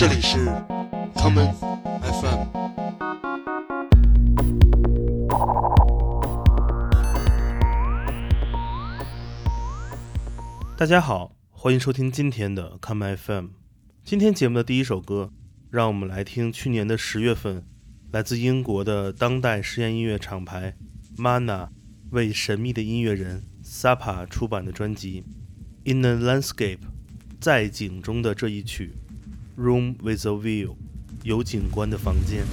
这里是 common FM。大家好，欢迎收听今天的 Come FM。今天节目的第一首歌，让我们来听去年的十月份，来自英国的当代实验音乐厂牌 Mana 为神秘的音乐人 Sapa 出版的专辑《In the Landscape》在景中的这一曲《Room with a View》有景观的房间。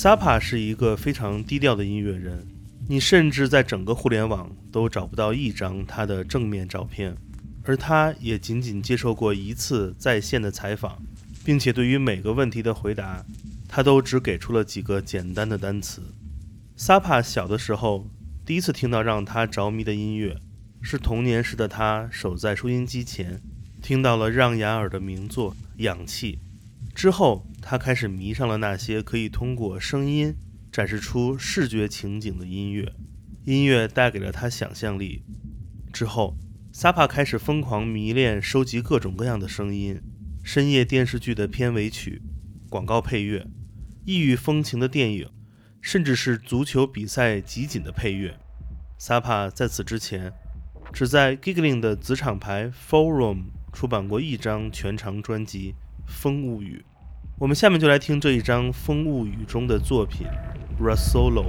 Sapa 是一个非常低调的音乐人，你甚至在整个互联网都找不到一张他的正面照片，而他也仅仅接受过一次在线的采访，并且对于每个问题的回答，他都只给出了几个简单的单词。Sapa 小的时候第一次听到让他着迷的音乐，是童年时的他守在收音机前，听到了让雅尔的名作《氧气》。之后，他开始迷上了那些可以通过声音展示出视觉情景的音乐。音乐带给了他想象力。之后，萨帕开始疯狂迷恋收集各种各样的声音：深夜电视剧的片尾曲、广告配乐、异域风情的电影，甚至是足球比赛集锦的配乐。萨帕在此之前，只在 Giggling 的子厂牌 Forum 出版过一张全长专辑。风物语，我们下面就来听这一张风物语中的作品《Rasolo》。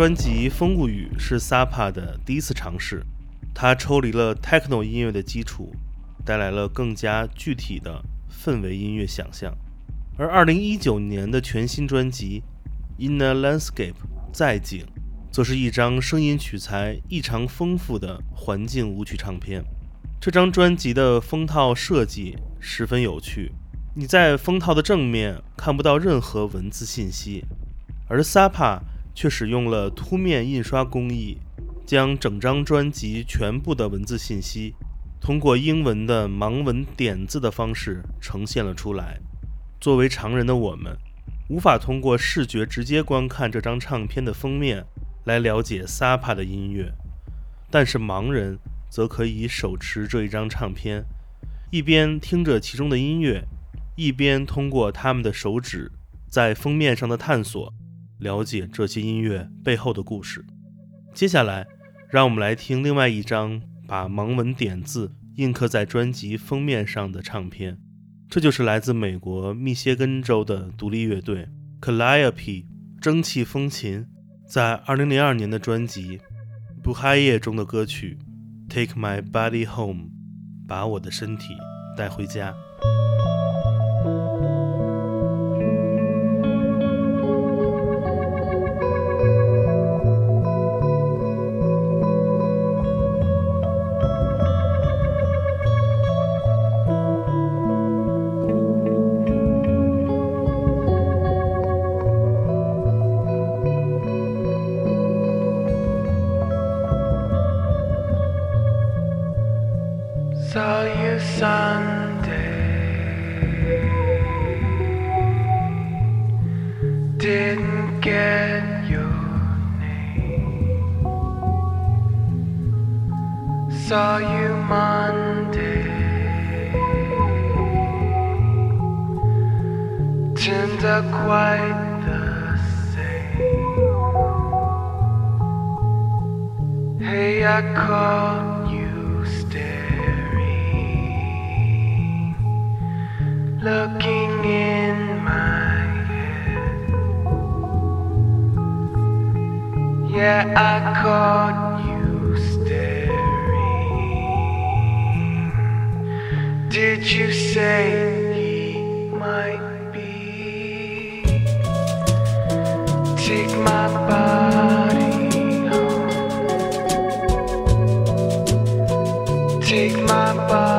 专辑《风物语》是 SAPA 的第一次尝试，它抽离了 techno 音乐的基础，带来了更加具体的氛围音乐想象。而2019年的全新专辑《In a Landscape》在景，则是一张声音取材异常丰富的环境舞曲唱片。这张专辑的封套设计十分有趣，你在封套的正面看不到任何文字信息，而 SAPA 却使用了凸面印刷工艺，将整张专辑全部的文字信息通过英文的盲文点字的方式呈现了出来。作为常人的我们，无法通过视觉直接观看这张唱片的封面。来了解 SAPA 的音乐，但是盲人则可以手持这一张唱片，一边听着其中的音乐，一边通过他们的手指在封面上的探索，了解这些音乐背后的故事。接下来，让我们来听另外一张把盲文点字印刻在专辑封面上的唱片，这就是来自美国密歇根州的独立乐队 Calliope 蒸汽风琴。在二零零二年的专辑《不嗨夜》中的歌曲《Take My Body Home》，把我的身体带回家。Take my body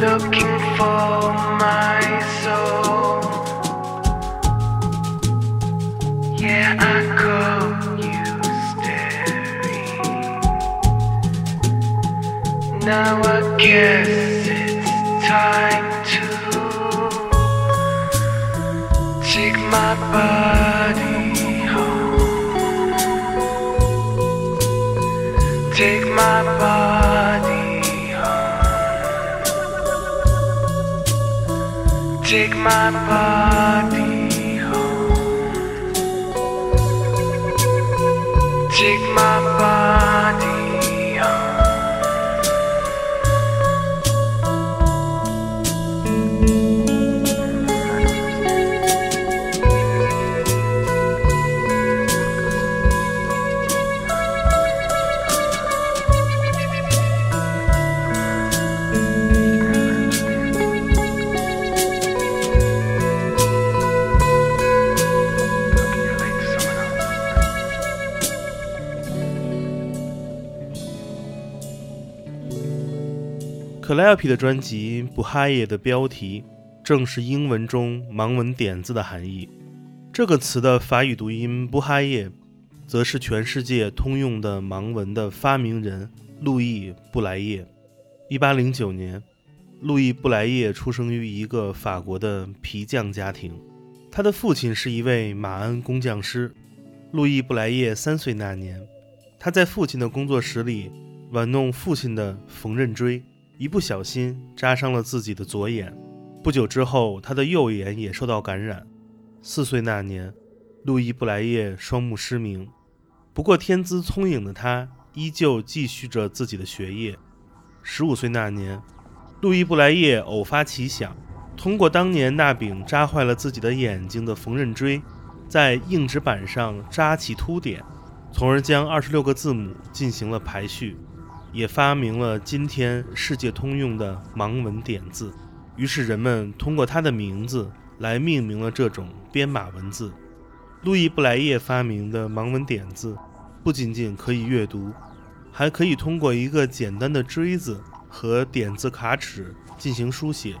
looking for my soul. Yeah, I caught you staring. Now I guess it's time to take my body Take my body Calliope 的专辑《不哈耶》的标题正是英文中盲文点字的含义。这个词的法语读音“不哈耶”，则是全世界通用的盲文的发明人路易·布莱叶。1809年，路易·布莱叶出生于一个法国的皮匠家庭，他的父亲是一位马鞍工匠师。路易·布莱叶三岁那年，他在父亲的工作室里玩弄父亲的缝纫锥。一不小心扎伤了自己的左眼，不久之后，他的右眼也受到感染。四岁那年，路易·布莱叶双目失明。不过，天资聪颖的他依旧继续着自己的学业。十五岁那年，路易·布莱叶偶发奇想，通过当年那柄扎坏了自己的眼睛的缝纫锥，在硬纸板上扎起凸点，从而将二十六个字母进行了排序。也发明了今天世界通用的盲文点字，于是人们通过他的名字来命名了这种编码文字。路易·布莱叶发明的盲文点字，不仅仅可以阅读，还可以通过一个简单的锥子和点字卡尺进行书写。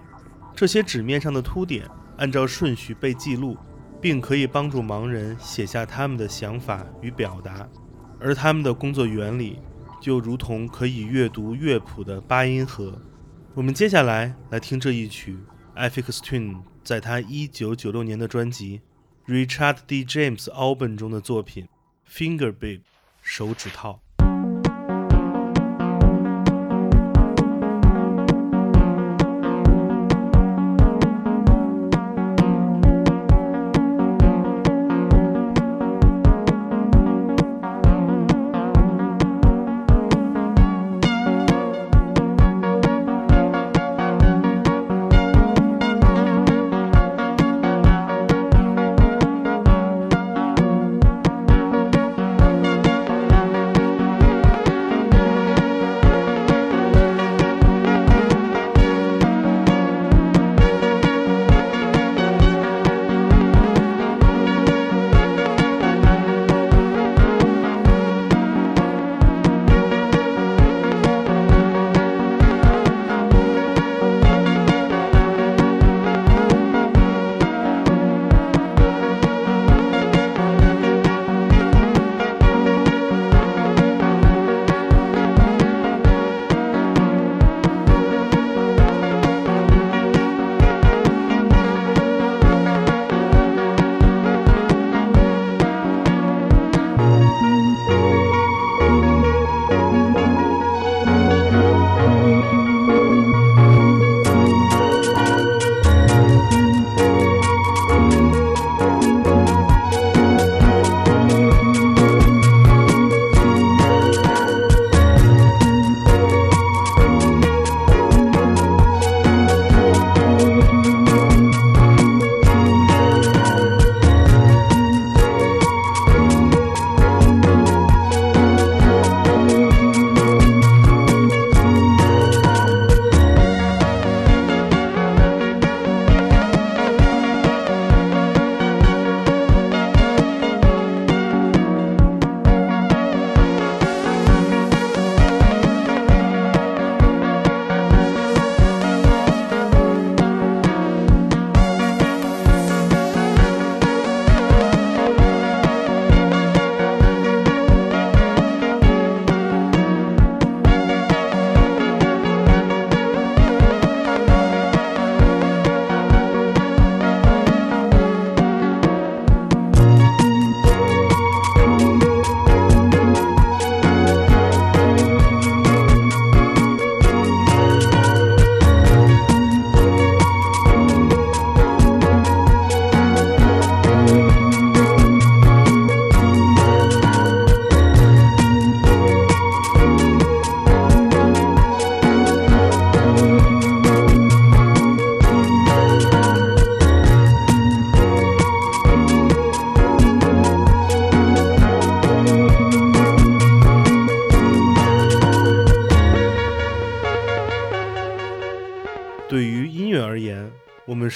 这些纸面上的凸点按照顺序被记录，并可以帮助盲人写下他们的想法与表达，而他们的工作原理。就如同可以阅读乐谱的八音盒。我们接下来来听这一曲 a f f i x Twin 在他一九九六年的专辑《Richard D. James Album》中的作品《Finger Babe》手指套。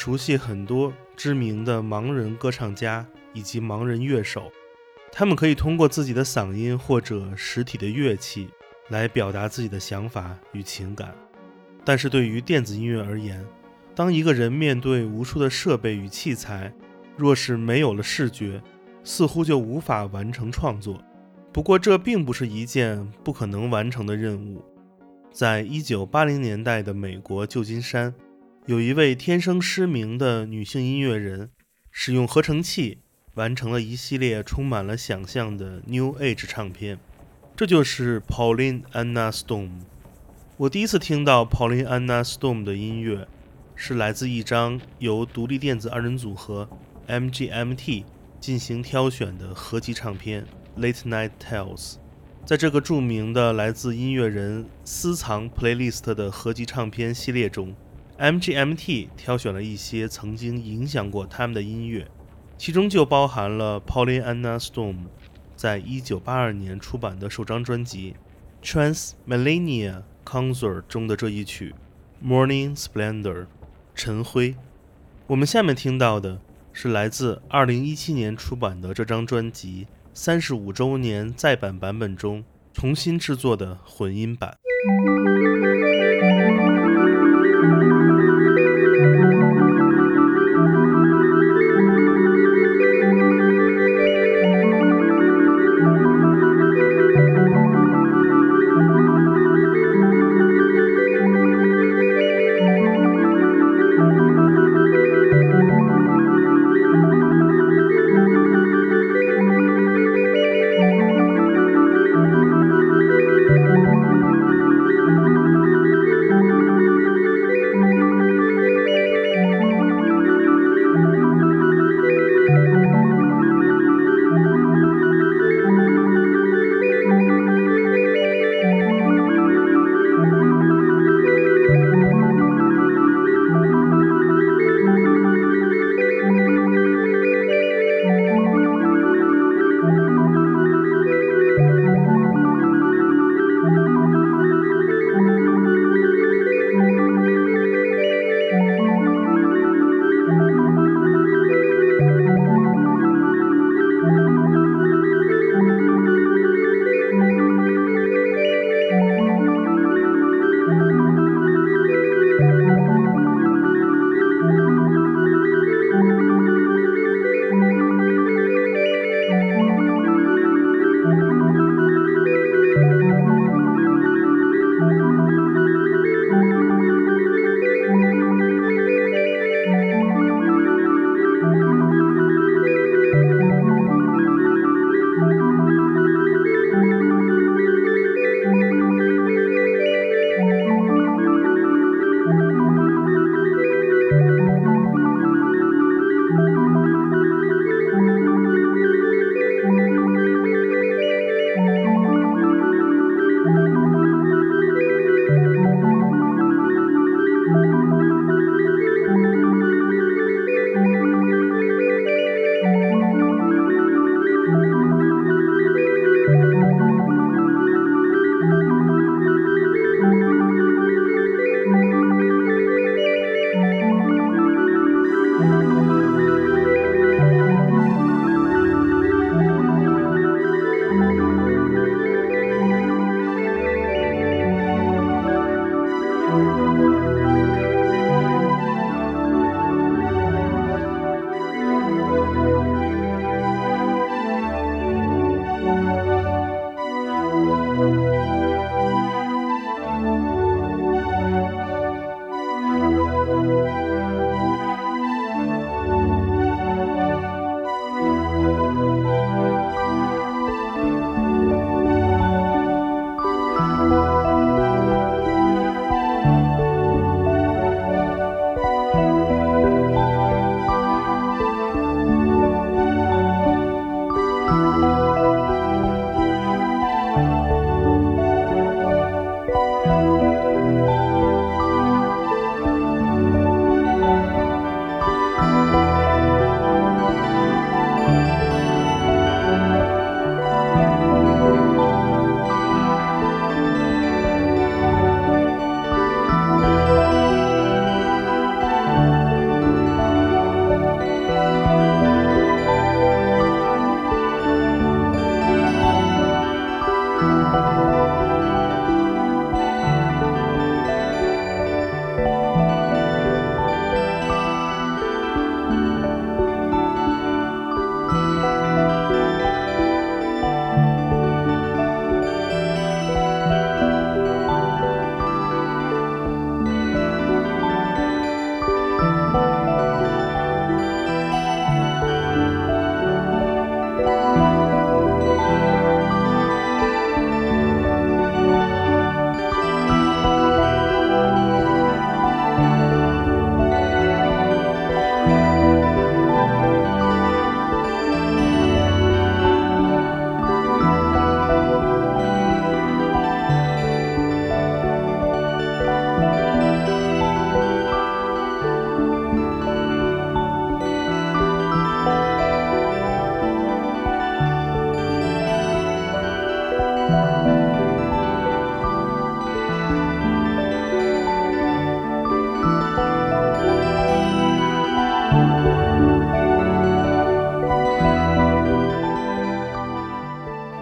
熟悉很多知名的盲人歌唱家以及盲人乐手，他们可以通过自己的嗓音或者实体的乐器来表达自己的想法与情感。但是对于电子音乐而言，当一个人面对无数的设备与器材，若是没有了视觉，似乎就无法完成创作。不过，这并不是一件不可能完成的任务。在一九八零年代的美国旧金山，有一位天生失明的女性音乐人，使用合成器完成了一系列充满了想象的 New Age 唱片。这就是 Pauline Anna Storm。我第一次听到 Pauline Anna Storm 的音乐，是来自一张由独立电子二人组合 MGMT 进行挑选的合集唱片《Late Night Tales》。在这个著名的来自音乐人私藏 playlist 的合集唱片系列中，MGMT 挑选了一些曾经影响过他们的音乐，其中就包含了 Pauline Anna Stone 在1982年出版的首张专辑《Trans Millennia Concert》中的这一曲《Morning Splendor》晨辉。我们下面听到的是来自2017年出版的这张专辑。三十五周年再版版本中重新制作的混音版。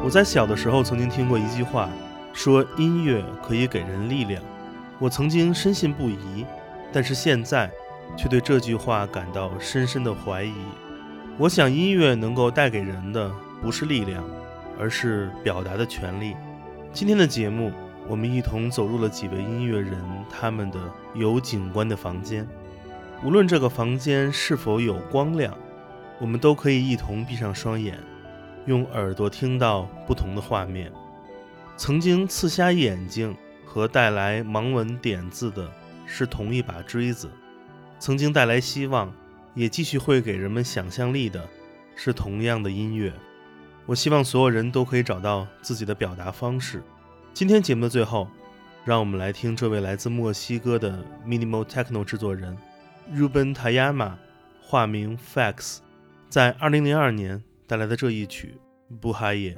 我在小的时候曾经听过一句话，说音乐可以给人力量。我曾经深信不疑，但是现在却对这句话感到深深的怀疑。我想，音乐能够带给人的不是力量，而是表达的权利。今天的节目，我们一同走入了几位音乐人他们的有景观的房间。无论这个房间是否有光亮，我们都可以一同闭上双眼。用耳朵听到不同的画面。曾经刺瞎眼睛和带来盲文点字的是同一把锥子；曾经带来希望，也继续会给人们想象力的是同样的音乐。我希望所有人都可以找到自己的表达方式。今天节目的最后，让我们来听这位来自墨西哥的 Minimal Techno 制作人 Ruben Tayama，化名 Fax，在2002年。带来的这一曲不哈耶，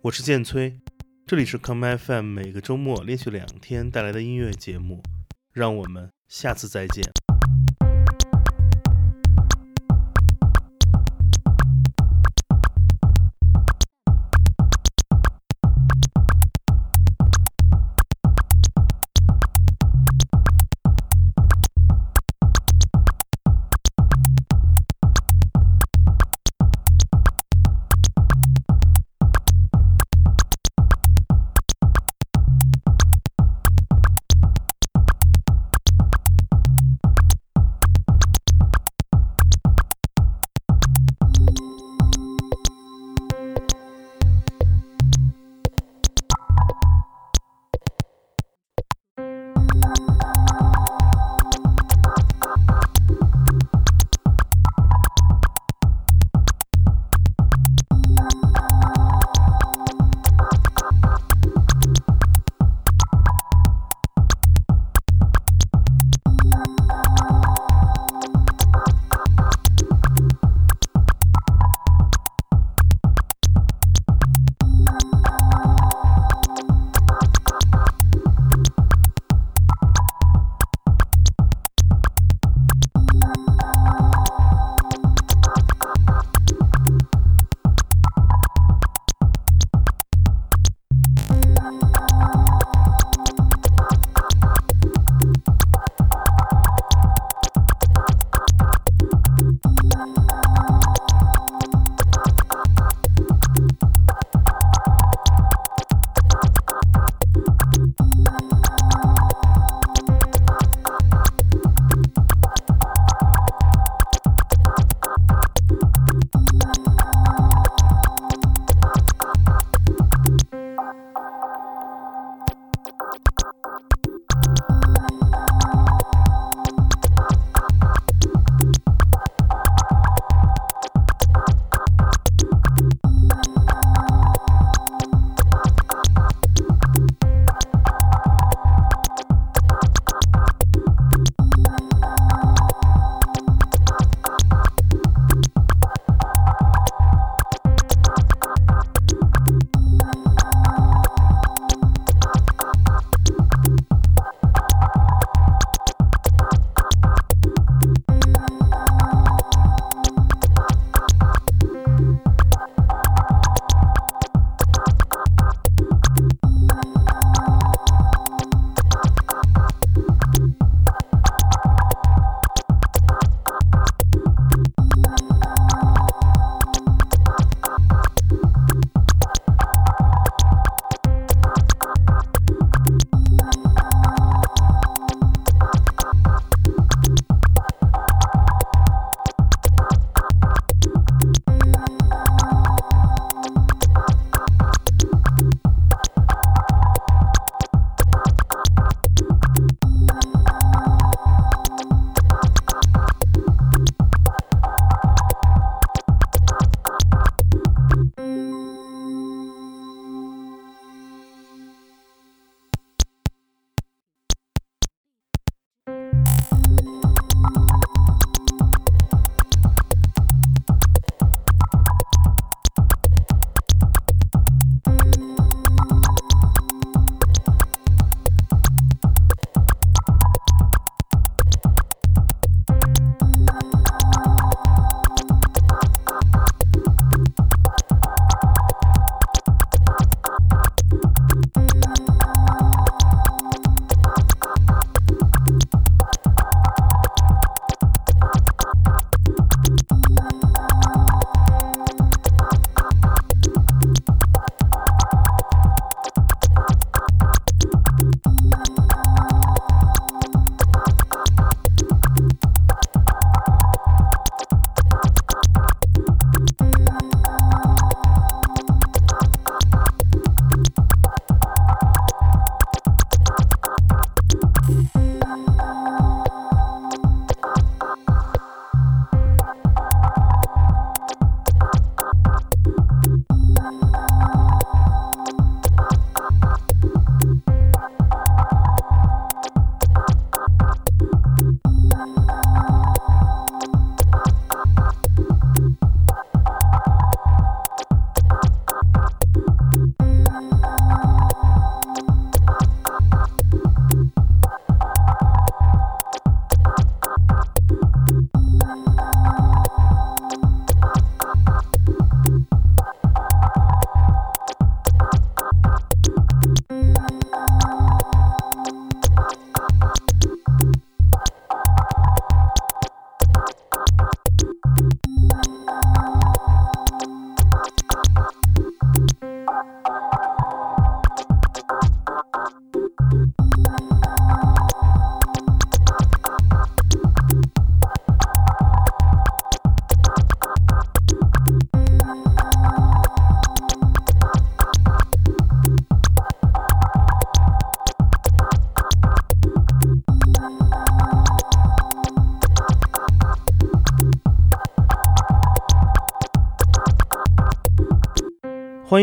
我是剑崔，这里是 Come FM，每个周末连续两天带来的音乐节目，让我们下次再见。